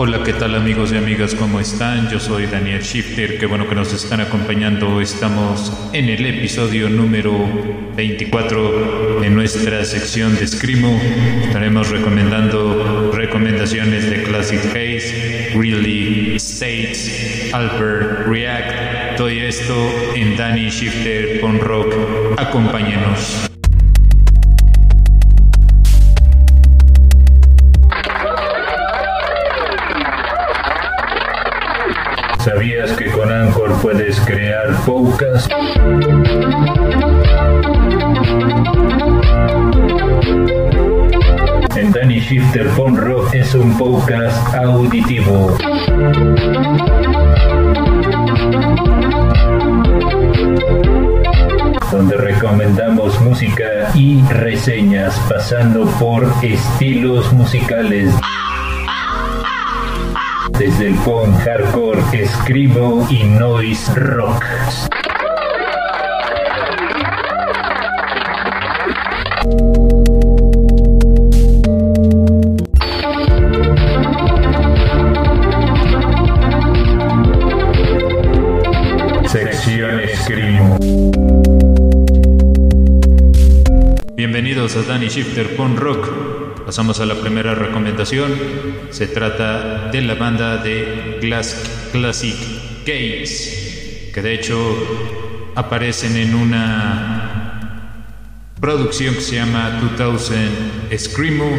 Hola, ¿qué tal amigos y amigas? ¿Cómo están? Yo soy Daniel Shifter, qué bueno que nos están acompañando. Estamos en el episodio número 24 de nuestra sección de Screamo. Estaremos recomendando recomendaciones de Classic Case, Really States, Albert React. Todo esto en Danny Shifter con Rock. Acompáñenos. En Danny Shifter Phone Rock es un podcast auditivo. donde recomendamos música y reseñas pasando por estilos musicales desde el punk, hardcore, escribo y noise rock. Bienvenidos a Danny Shifter Punk Rock. Pasamos a la primera recomendación. Se trata de la banda de Glass Classic Gates, que de hecho aparecen en una producción que se llama 2000 Screamo.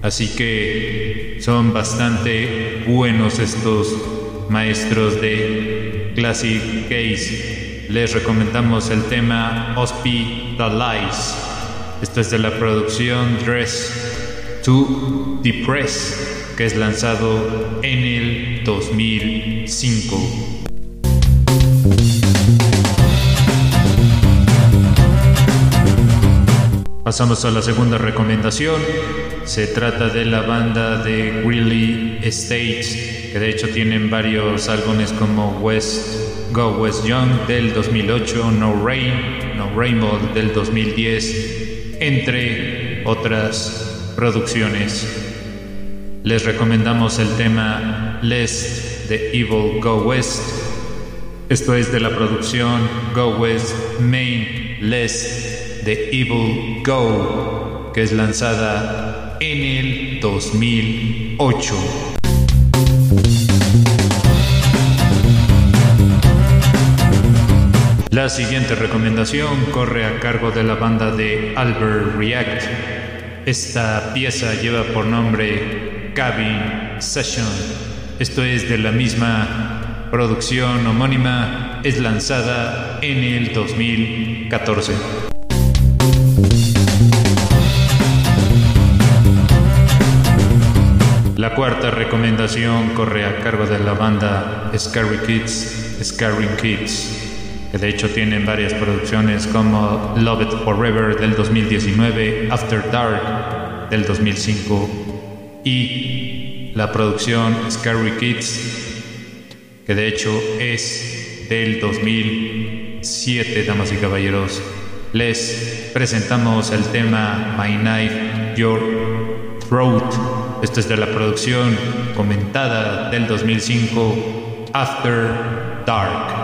Así que son bastante buenos estos maestros de Classic Gaze. Les recomendamos el tema Hospitalize. Esto es de la producción Dress to Depress, que es lanzado en el 2005. Pasamos a la segunda recomendación. Se trata de la banda de Greeley Estates, que de hecho tienen varios álbumes como West Go West Young del 2008, No Rain, No Rainbow del 2010, entre otras producciones. Les recomendamos el tema Lest the Evil Go West. Esto es de la producción Go West Main Lest The Evil Go, que es lanzada en el 2008. La siguiente recomendación corre a cargo de la banda de Albert React. Esta pieza lleva por nombre Cabin Session. Esto es de la misma producción homónima. Es lanzada en el 2014. La cuarta recomendación corre a cargo de la banda Scary Kids, Scary Kids, que de hecho tienen varias producciones como Love It Forever del 2019, After Dark del 2005 y la producción Scary Kids, que de hecho es del 2007, damas y caballeros. Les presentamos el tema My Knife, Your Throat esto es de la producción comentada del 2005, After Dark.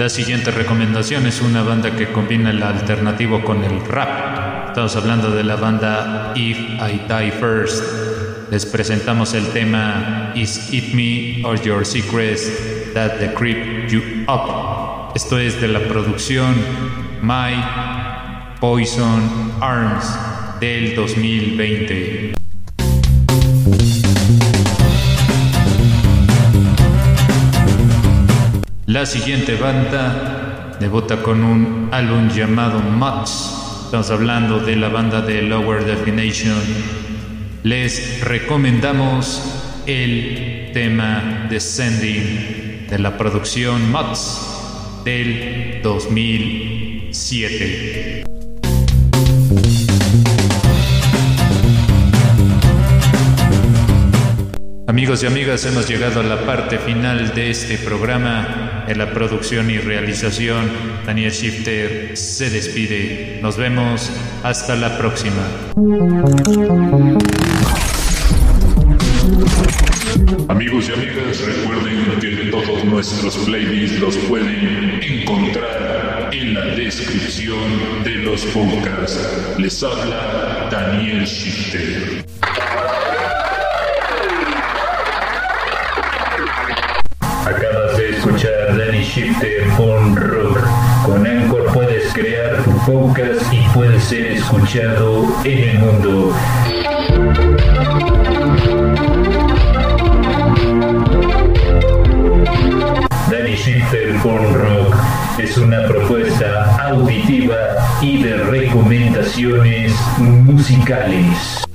La siguiente recomendación es una banda que combina el alternativo con el rap. Estamos hablando de la banda If I Die First. Les presentamos el tema Is It Me or Your Secrets That The Creep You Up. Esto es de la producción My Poison Arms del 2020. La siguiente banda debota con un álbum llamado Mutts. Estamos hablando de la banda de Lower Definition. Les recomendamos el tema Descending de la producción Mutts del 2007. Amigos y amigas, hemos llegado a la parte final de este programa. En la producción y realización, Daniel Shifter se despide. Nos vemos hasta la próxima. Amigos y amigas, recuerden que todos nuestros playlists los pueden encontrar en la descripción de los podcasts. Les habla Daniel Shifter. Acabas de escuchar Danny Shifter on Rock. Con Anchor puedes crear tu podcast y puedes ser escuchado en el mundo. Danny Shifter on Rock es una propuesta auditiva y de recomendaciones musicales.